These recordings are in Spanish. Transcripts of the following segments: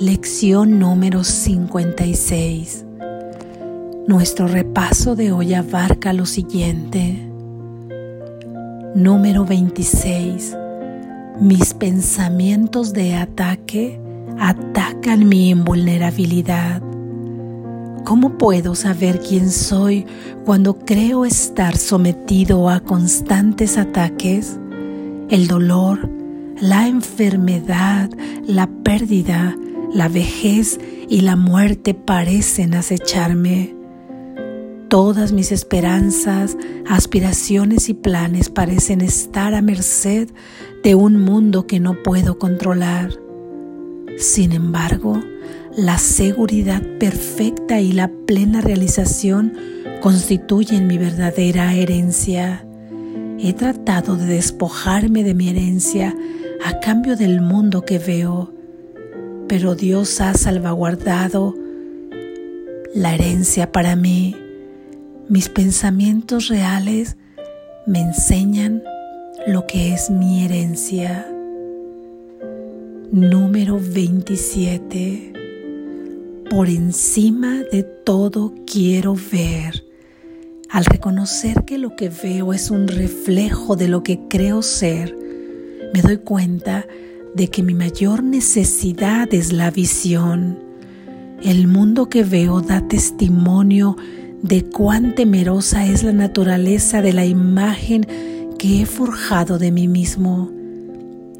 Lección número 56. Nuestro repaso de hoy abarca lo siguiente. Número 26. Mis pensamientos de ataque atacan mi invulnerabilidad. ¿Cómo puedo saber quién soy cuando creo estar sometido a constantes ataques? El dolor, la enfermedad, la pérdida, la vejez y la muerte parecen acecharme. Todas mis esperanzas, aspiraciones y planes parecen estar a merced de un mundo que no puedo controlar. Sin embargo, la seguridad perfecta y la plena realización constituyen mi verdadera herencia. He tratado de despojarme de mi herencia a cambio del mundo que veo pero Dios ha salvaguardado la herencia para mí. Mis pensamientos reales me enseñan lo que es mi herencia. Número 27. Por encima de todo quiero ver. Al reconocer que lo que veo es un reflejo de lo que creo ser, me doy cuenta de que mi mayor necesidad es la visión. El mundo que veo da testimonio de cuán temerosa es la naturaleza de la imagen que he forjado de mí mismo.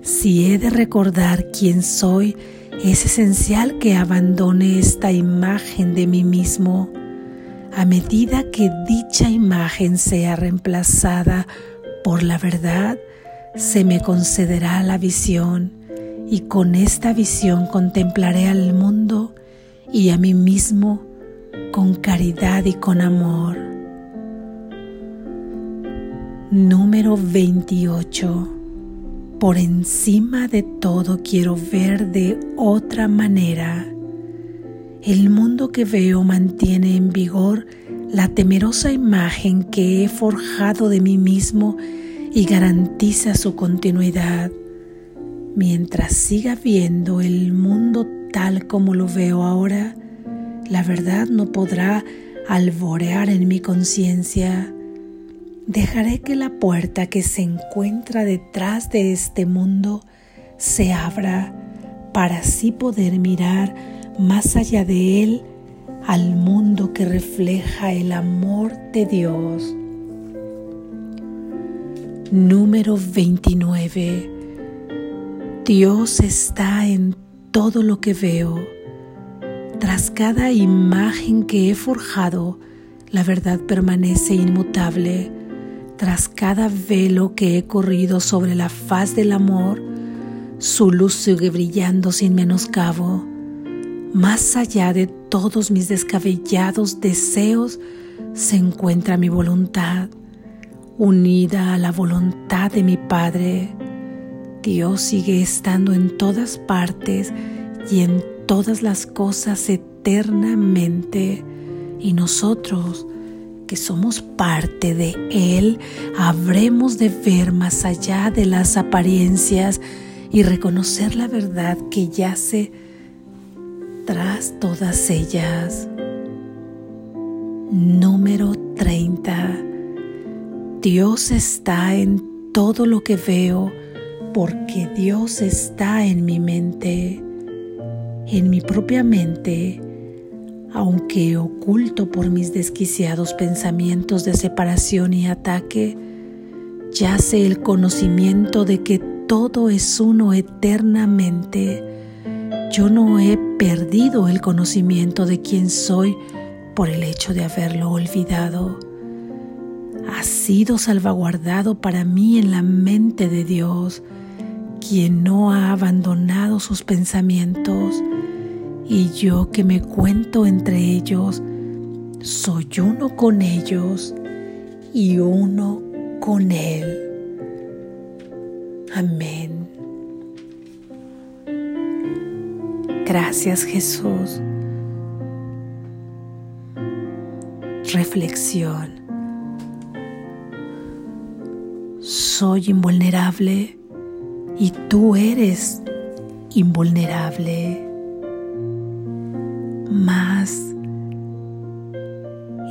Si he de recordar quién soy, es esencial que abandone esta imagen de mí mismo. A medida que dicha imagen sea reemplazada por la verdad, se me concederá la visión y con esta visión contemplaré al mundo y a mí mismo con caridad y con amor. Número 28. Por encima de todo quiero ver de otra manera. El mundo que veo mantiene en vigor la temerosa imagen que he forjado de mí mismo y garantiza su continuidad. Mientras siga viendo el mundo tal como lo veo ahora, la verdad no podrá alborear en mi conciencia. Dejaré que la puerta que se encuentra detrás de este mundo se abra para así poder mirar más allá de él al mundo que refleja el amor de Dios. Número 29 Dios está en todo lo que veo. Tras cada imagen que he forjado, la verdad permanece inmutable. Tras cada velo que he corrido sobre la faz del amor, su luz sigue brillando sin menoscabo. Más allá de todos mis descabellados deseos se encuentra mi voluntad, unida a la voluntad de mi Padre. Dios sigue estando en todas partes y en todas las cosas eternamente. Y nosotros, que somos parte de Él, habremos de ver más allá de las apariencias y reconocer la verdad que yace tras todas ellas. Número 30. Dios está en todo lo que veo porque Dios está en mi mente, en mi propia mente, aunque oculto por mis desquiciados pensamientos de separación y ataque, yace el conocimiento de que todo es uno eternamente. Yo no he perdido el conocimiento de quién soy por el hecho de haberlo olvidado. Ha sido salvaguardado para mí en la mente de Dios quien no ha abandonado sus pensamientos, y yo que me cuento entre ellos, soy uno con ellos y uno con Él. Amén. Gracias Jesús. Reflexión. Soy invulnerable y tú eres invulnerable. más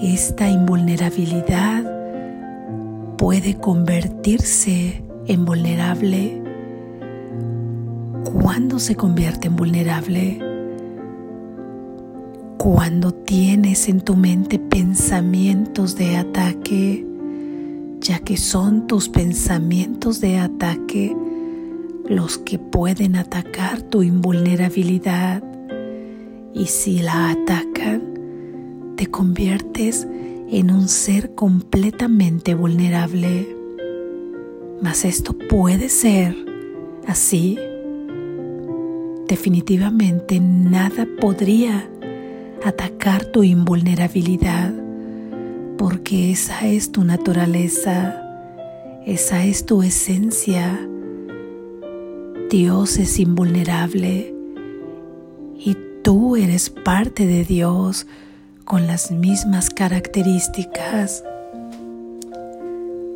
esta invulnerabilidad puede convertirse en vulnerable. ¿Cuándo se convierte en vulnerable? Cuando tienes en tu mente pensamientos de ataque, ya que son tus pensamientos de ataque los que pueden atacar tu invulnerabilidad. Y si la atacan, te conviertes en un ser completamente vulnerable. Mas esto puede ser así. Definitivamente nada podría atacar tu invulnerabilidad porque esa es tu naturaleza, esa es tu esencia. Dios es invulnerable y tú eres parte de Dios con las mismas características.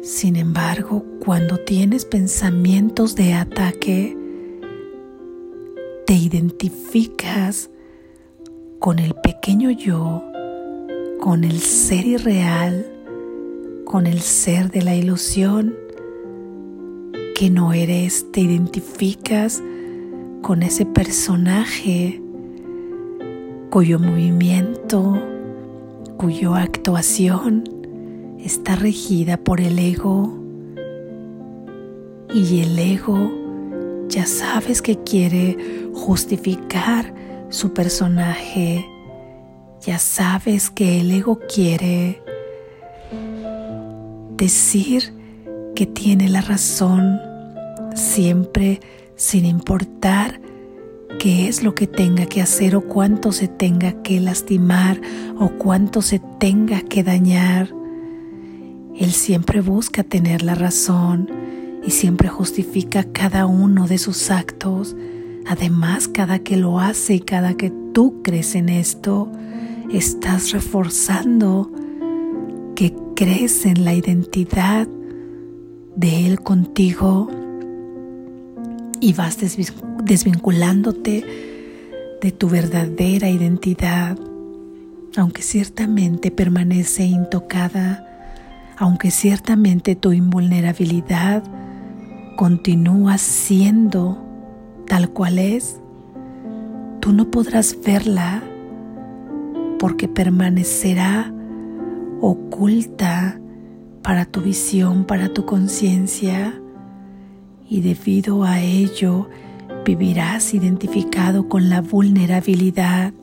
Sin embargo, cuando tienes pensamientos de ataque, te identificas con el pequeño yo, con el ser irreal, con el ser de la ilusión, que no eres, te identificas con ese personaje cuyo movimiento, cuya actuación está regida por el ego. Y el ego ya sabes que quiere justificar su personaje, ya sabes que el ego quiere decir que tiene la razón siempre sin importar qué es lo que tenga que hacer o cuánto se tenga que lastimar o cuánto se tenga que dañar. Él siempre busca tener la razón y siempre justifica cada uno de sus actos. Además, cada que lo hace y cada que tú crees en esto, estás reforzando que crees en la identidad de Él contigo y vas desvinculándote de tu verdadera identidad, aunque ciertamente permanece intocada, aunque ciertamente tu invulnerabilidad continúa siendo tal cual es, tú no podrás verla porque permanecerá oculta para tu visión, para tu conciencia y debido a ello vivirás identificado con la vulnerabilidad.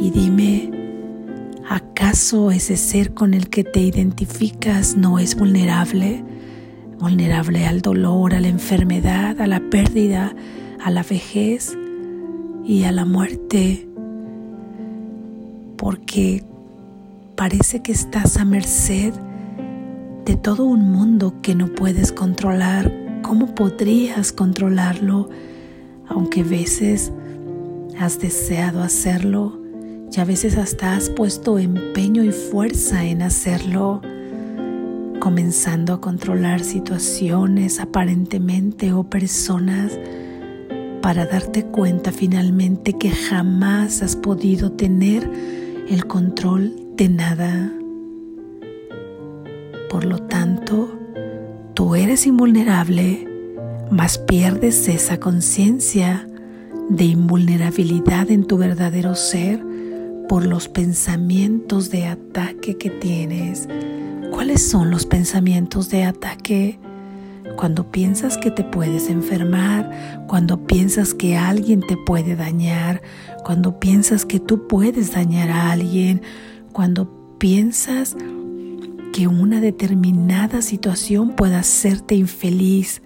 Y dime, ¿acaso ese ser con el que te identificas no es vulnerable? Vulnerable al dolor, a la enfermedad, a la pérdida, a la vejez y a la muerte. Porque parece que estás a merced de todo un mundo que no puedes controlar ¿Cómo podrías controlarlo? Aunque a veces has deseado hacerlo y a veces hasta has puesto empeño y fuerza en hacerlo, comenzando a controlar situaciones aparentemente o personas para darte cuenta finalmente que jamás has podido tener el control de nada. Por lo tanto, eres invulnerable, mas pierdes esa conciencia de invulnerabilidad en tu verdadero ser por los pensamientos de ataque que tienes. ¿Cuáles son los pensamientos de ataque? Cuando piensas que te puedes enfermar, cuando piensas que alguien te puede dañar, cuando piensas que tú puedes dañar a alguien, cuando piensas que una determinada situación pueda hacerte infeliz.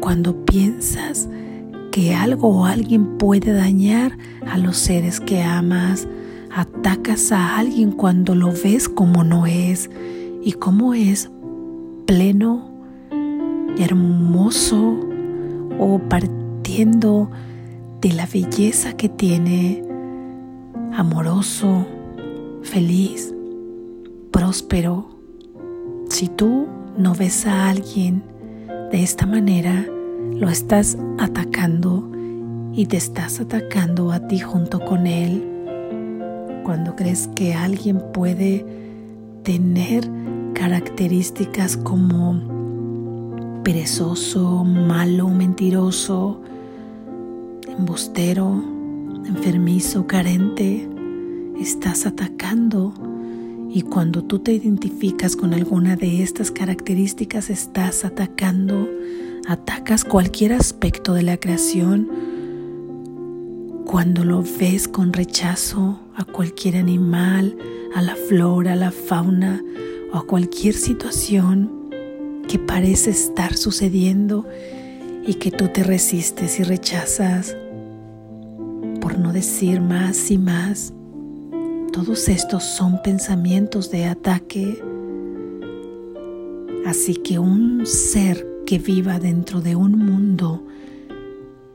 Cuando piensas que algo o alguien puede dañar a los seres que amas, atacas a alguien cuando lo ves como no es y como es pleno, hermoso o partiendo de la belleza que tiene, amoroso, feliz próspero. Si tú no ves a alguien de esta manera, lo estás atacando y te estás atacando a ti junto con él. Cuando crees que alguien puede tener características como perezoso, malo, mentiroso, embustero, enfermizo, carente, estás atacando. Y cuando tú te identificas con alguna de estas características, estás atacando, atacas cualquier aspecto de la creación. Cuando lo ves con rechazo a cualquier animal, a la flora, a la fauna o a cualquier situación que parece estar sucediendo y que tú te resistes y rechazas, por no decir más y más, todos estos son pensamientos de ataque. Así que un ser que viva dentro de un mundo,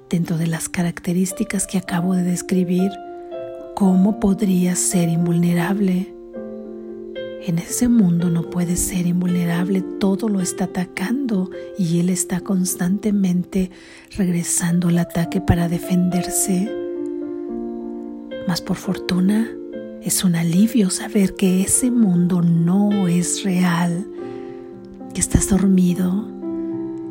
dentro de las características que acabo de describir, ¿cómo podría ser invulnerable? En ese mundo no puede ser invulnerable, todo lo está atacando y él está constantemente regresando al ataque para defenderse. Mas por fortuna, es un alivio saber que ese mundo no es real, que estás dormido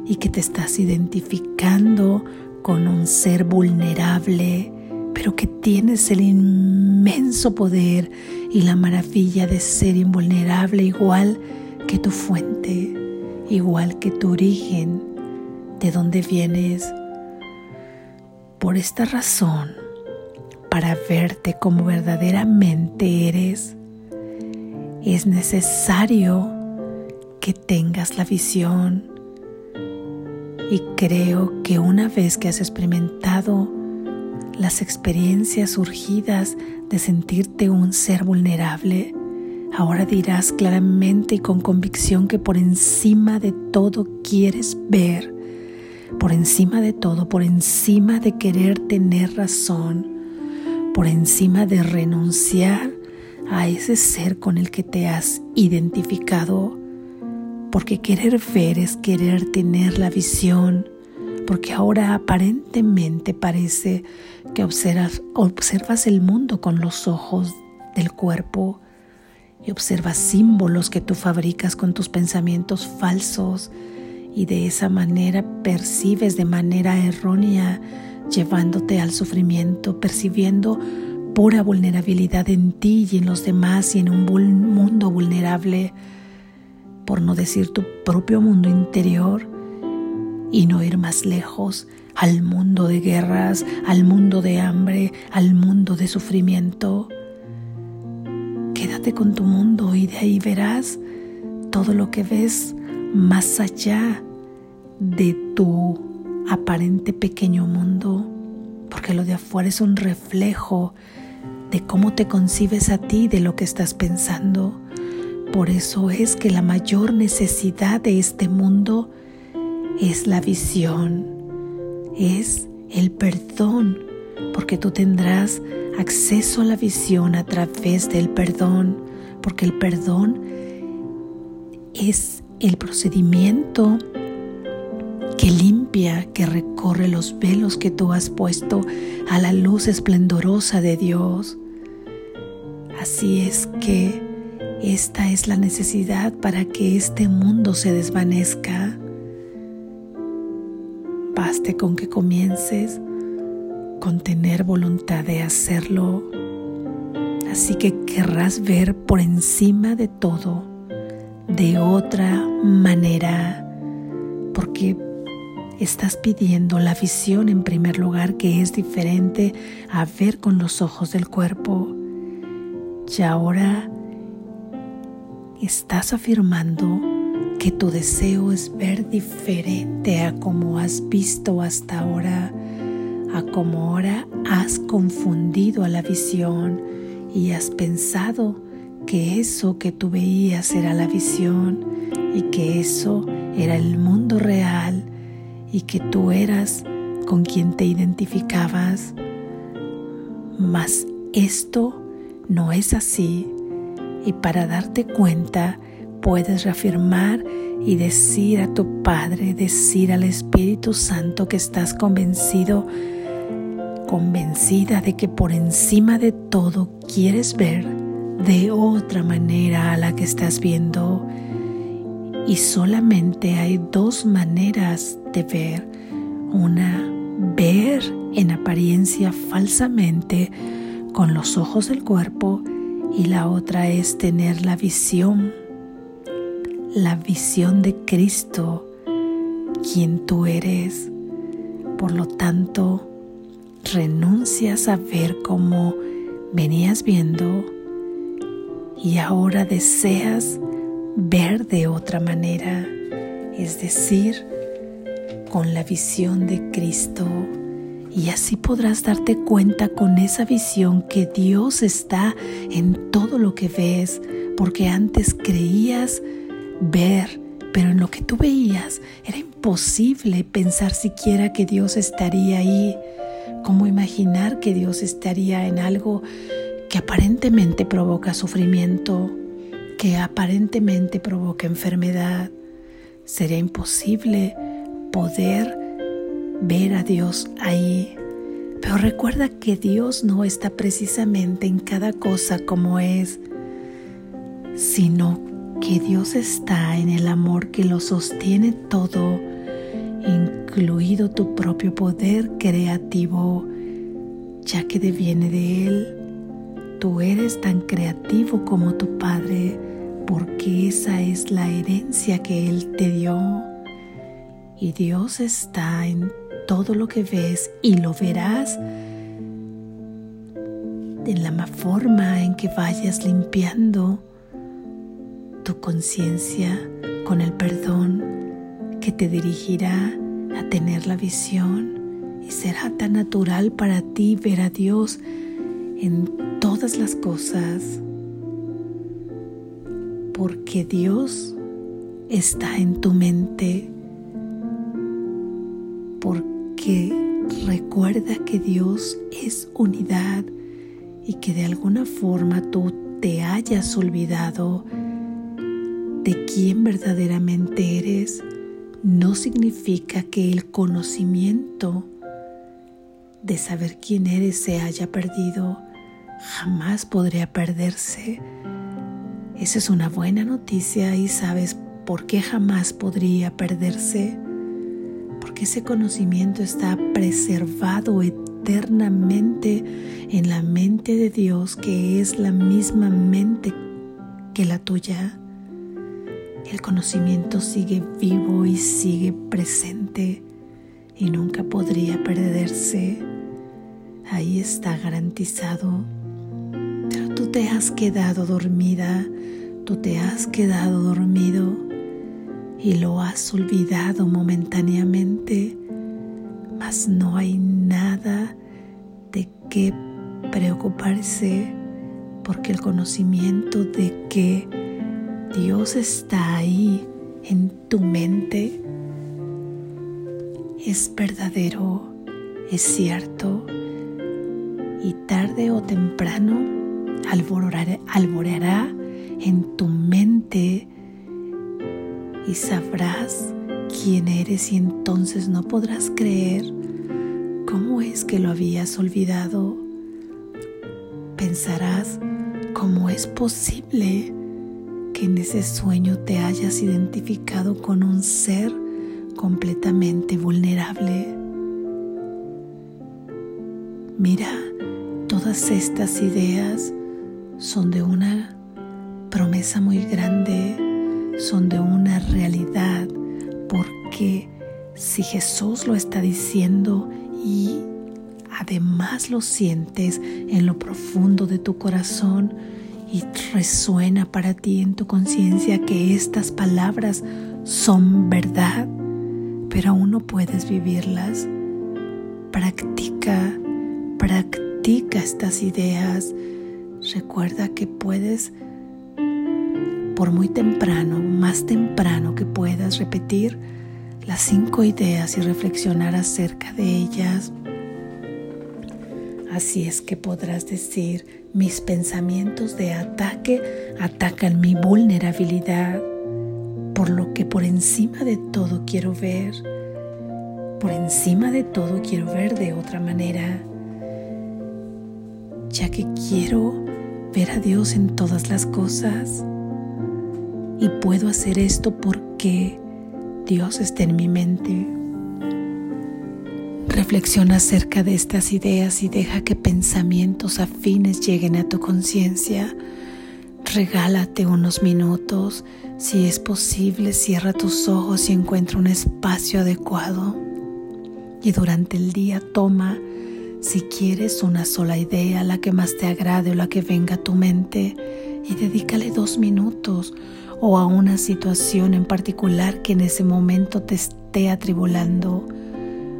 y que te estás identificando con un ser vulnerable, pero que tienes el inmenso poder y la maravilla de ser invulnerable igual que tu fuente, igual que tu origen, de donde vienes. Por esta razón, para verte como verdaderamente eres, es necesario que tengas la visión. Y creo que una vez que has experimentado las experiencias surgidas de sentirte un ser vulnerable, ahora dirás claramente y con convicción que por encima de todo quieres ver, por encima de todo, por encima de querer tener razón, por encima de renunciar a ese ser con el que te has identificado, porque querer ver es querer tener la visión, porque ahora aparentemente parece que observas, el mundo con los ojos del cuerpo y observas símbolos que tú fabricas con tus pensamientos falsos y de esa manera percibes de manera errónea llevándote al sufrimiento, percibiendo pura vulnerabilidad en ti y en los demás y en un mundo vulnerable, por no decir tu propio mundo interior, y no ir más lejos al mundo de guerras, al mundo de hambre, al mundo de sufrimiento. Quédate con tu mundo y de ahí verás todo lo que ves más allá de tu aparente pequeño mundo, porque lo de afuera es un reflejo de cómo te concibes a ti, de lo que estás pensando. Por eso es que la mayor necesidad de este mundo es la visión, es el perdón, porque tú tendrás acceso a la visión a través del perdón, porque el perdón es el procedimiento que limpia, que recorre los velos que tú has puesto a la luz esplendorosa de Dios. Así es que esta es la necesidad para que este mundo se desvanezca. Baste con que comiences con tener voluntad de hacerlo. Así que querrás ver por encima de todo, de otra manera, porque estás pidiendo la visión en primer lugar que es diferente a ver con los ojos del cuerpo. Y ahora estás afirmando que tu deseo es ver diferente a como has visto hasta ahora, a como ahora has confundido a la visión y has pensado que eso que tú veías era la visión y que eso era el mundo real y que tú eras con quien te identificabas. Mas esto no es así y para darte cuenta puedes reafirmar y decir a tu Padre, decir al Espíritu Santo que estás convencido convencida de que por encima de todo quieres ver de otra manera a la que estás viendo. Y solamente hay dos maneras ver. Una, ver en apariencia falsamente con los ojos del cuerpo y la otra es tener la visión, la visión de Cristo, quien tú eres. Por lo tanto, renuncias a ver como venías viendo y ahora deseas ver de otra manera, es decir, con la visión de Cristo. Y así podrás darte cuenta con esa visión que Dios está en todo lo que ves, porque antes creías ver pero en lo que tú veías era imposible pensar siquiera que Dios estaría ahí. ¿Cómo imaginar que Dios estaría en algo que aparentemente provoca sufrimiento, que aparentemente provoca enfermedad? Sería imposible poder ver a Dios ahí. Pero recuerda que Dios no está precisamente en cada cosa como es, sino que Dios está en el amor que lo sostiene todo, incluido tu propio poder creativo, ya que deviene de Él. Tú eres tan creativo como tu Padre, porque esa es la herencia que Él te dio. Y Dios está en todo lo que ves y lo verás en la forma en que vayas limpiando tu conciencia con el perdón que te dirigirá a tener la visión y será tan natural para ti ver a Dios en todas las cosas porque Dios está en tu mente porque recuerda que Dios es unidad y que de alguna forma tú te hayas olvidado de quién verdaderamente eres no significa que el conocimiento de saber quién eres se haya perdido. Jamás podría perderse. Esa es una buena noticia y sabes por qué jamás podría perderse. Porque ese conocimiento está preservado eternamente en la mente de Dios que es la misma mente que la tuya. El conocimiento sigue vivo y sigue presente y nunca podría perderse. Ahí está garantizado. Pero tú te has quedado dormida, tú te has quedado dormido y lo has olvidado momentáneamente, mas no hay nada de qué preocuparse porque el conocimiento de que Dios está ahí en tu mente, es verdadero, es cierto, y tarde o temprano alborará en tu mente y sabrás quién eres y entonces no podrás creer cómo es que lo habías olvidado. Pensarás cómo es posible que en ese sueño te hayas identificado con un ser completamente vulnerable. Mira, todas estas ideas son de una promesa muy grande, son de una realidad, porque si Jesús lo está diciendo y además lo sientes en lo profundo de tu corazón, y resuena para ti en tu conciencia que estas palabras son verdad, pero aún no puedes vivirlas. Practica, practica estas ideas. Recuerda que puedes, por muy temprano, más temprano que puedas, repetir las cinco ideas y reflexionar acerca de ellas. Así es que podrás decir, mis pensamientos de ataque atacan mi vulnerabilidad, por lo que por encima de todo quiero ver, por encima de todo quiero ver de otra manera. ya que quiero ver a Dios en todas las cosas. Y puedo hacer esto porque Dios está en mi mente. Reflexiona acerca de estas ideas y deja que pensamientos afines lleguen a tu conciencia. Regálate unos minutos. Si es posible, cierra tus ojos y encuentra un espacio adecuado. Y durante el día toma, si quieres, una sola idea, la que más te agrade o la que venga a tu mente, y dedícale dos minutos o a una situación en particular que en ese momento te esté atribulando.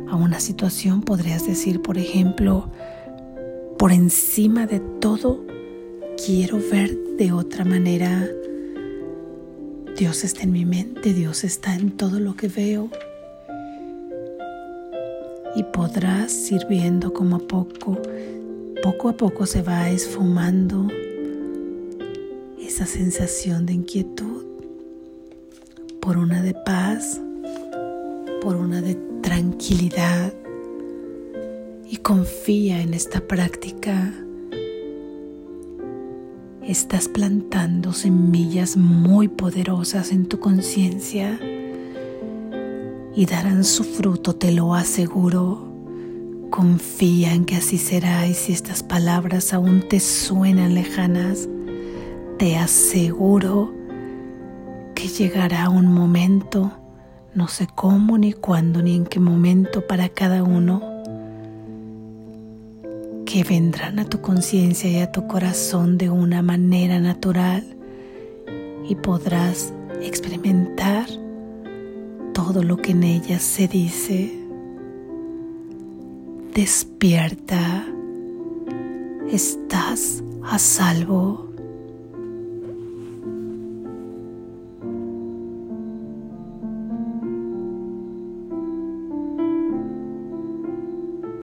A una situación podrías decir, por ejemplo, por encima de todo, quiero ver de otra manera. Dios está en mi mente, Dios está en todo lo que veo. Y podrás ir viendo como a poco, poco a poco se va esfumando esa sensación de inquietud por una de paz, por una de tranquilidad y confía en esta práctica. Estás plantando semillas muy poderosas en tu conciencia y darán su fruto, te lo aseguro. Confía en que así será y si estas palabras aún te suenan lejanas, te aseguro que llegará un momento, no sé cómo, ni cuándo, ni en qué momento para cada uno, que vendrán a tu conciencia y a tu corazón de una manera natural y podrás experimentar todo lo que en ellas se dice. Despierta, estás a salvo.